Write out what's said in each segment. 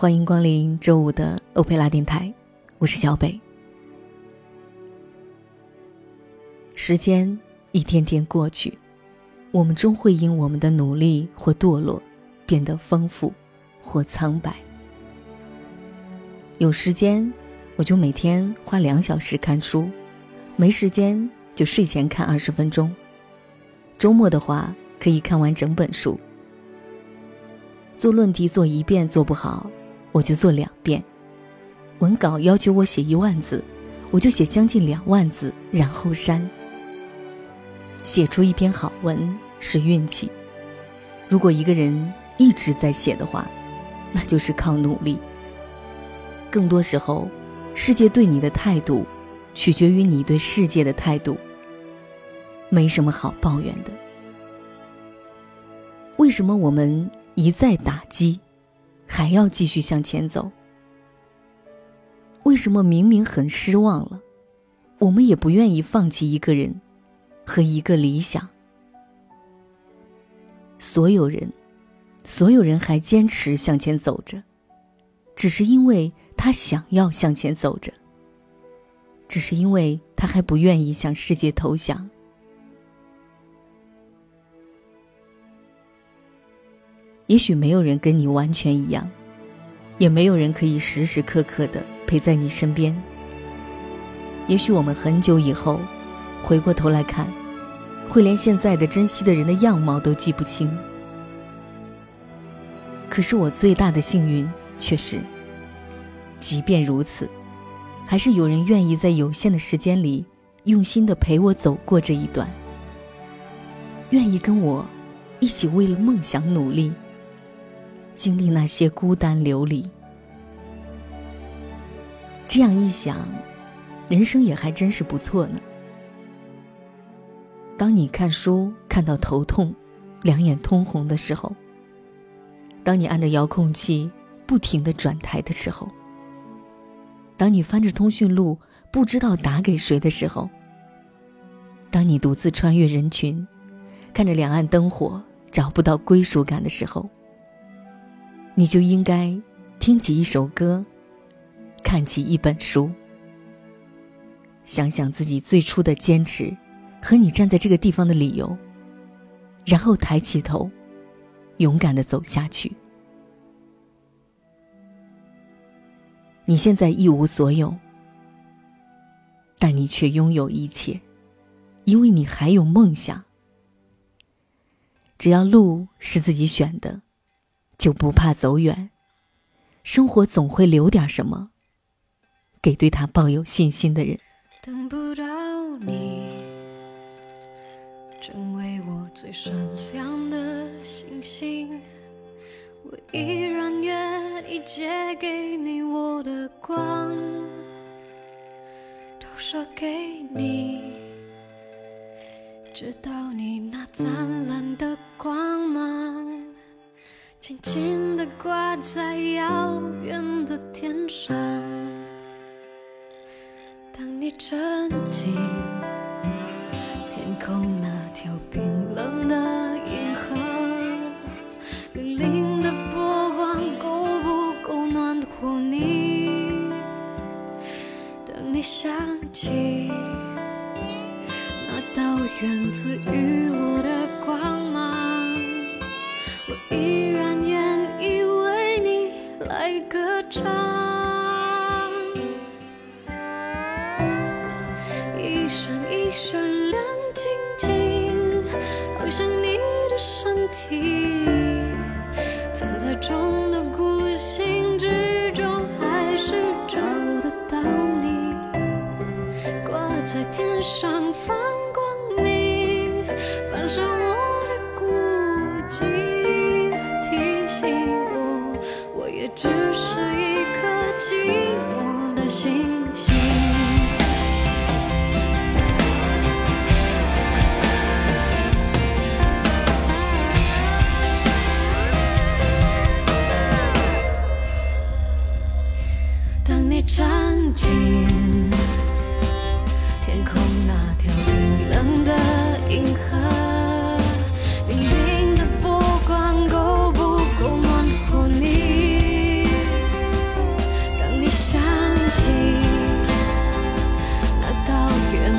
欢迎光临周五的欧佩拉电台，我是小北。时间一天天过去，我们终会因我们的努力或堕落，变得丰富或苍白。有时间，我就每天花两小时看书；没时间，就睡前看二十分钟。周末的话，可以看完整本书。做论题做一遍做不好，我就做两遍。文稿要求我写一万字，我就写将近两万字，然后删。写出一篇好文是运气。如果一个人一直在写的话，那就是靠努力。更多时候，世界对你的态度，取决于你对世界的态度。没什么好抱怨的。为什么我们？一再打击，还要继续向前走。为什么明明很失望了，我们也不愿意放弃一个人和一个理想？所有人，所有人还坚持向前走着，只是因为他想要向前走着，只是因为他还不愿意向世界投降。也许没有人跟你完全一样，也没有人可以时时刻刻的陪在你身边。也许我们很久以后，回过头来看，会连现在的珍惜的人的样貌都记不清。可是我最大的幸运却是，即便如此，还是有人愿意在有限的时间里，用心的陪我走过这一段，愿意跟我一起为了梦想努力。经历那些孤单流离，这样一想，人生也还真是不错呢。当你看书看到头痛、两眼通红的时候，当你按着遥控器不停的转台的时候，当你翻着通讯录不知道打给谁的时候，当你独自穿越人群，看着两岸灯火找不到归属感的时候。你就应该听起一首歌，看起一本书，想想自己最初的坚持和你站在这个地方的理由，然后抬起头，勇敢的走下去。你现在一无所有，但你却拥有一切，因为你还有梦想。只要路是自己选的。就不怕走远，生活总会留点什么，给对他抱有信心的人。等不到你，成为我最闪亮的星星，我依然愿意借给你我的光，都射给你，直到你那灿烂的光芒。轻轻地挂在遥远的天上。当你沉浸天空那条冰冷的银河，粼粼的波光够不够暖和你？当你想起那道源自于我唱一闪一闪亮晶晶好像你的身体藏在众多孤星之中还是找得到你挂在天上放只是一颗寂寞。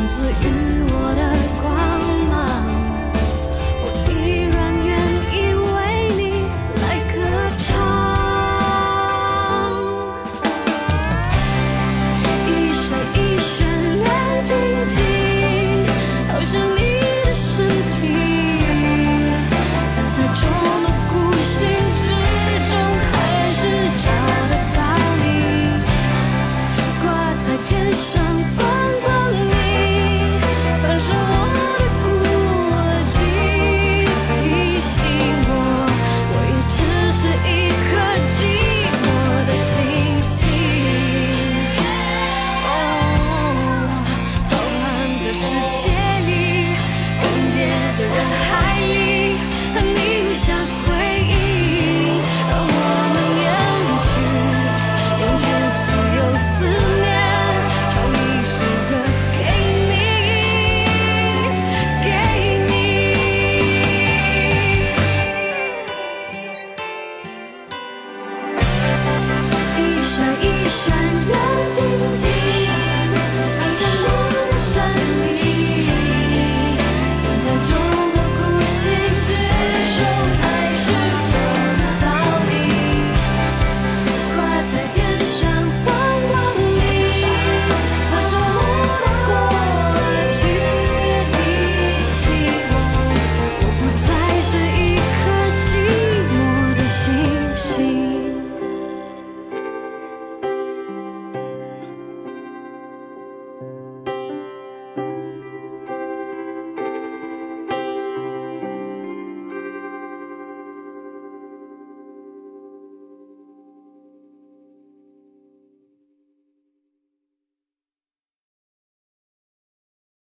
自愈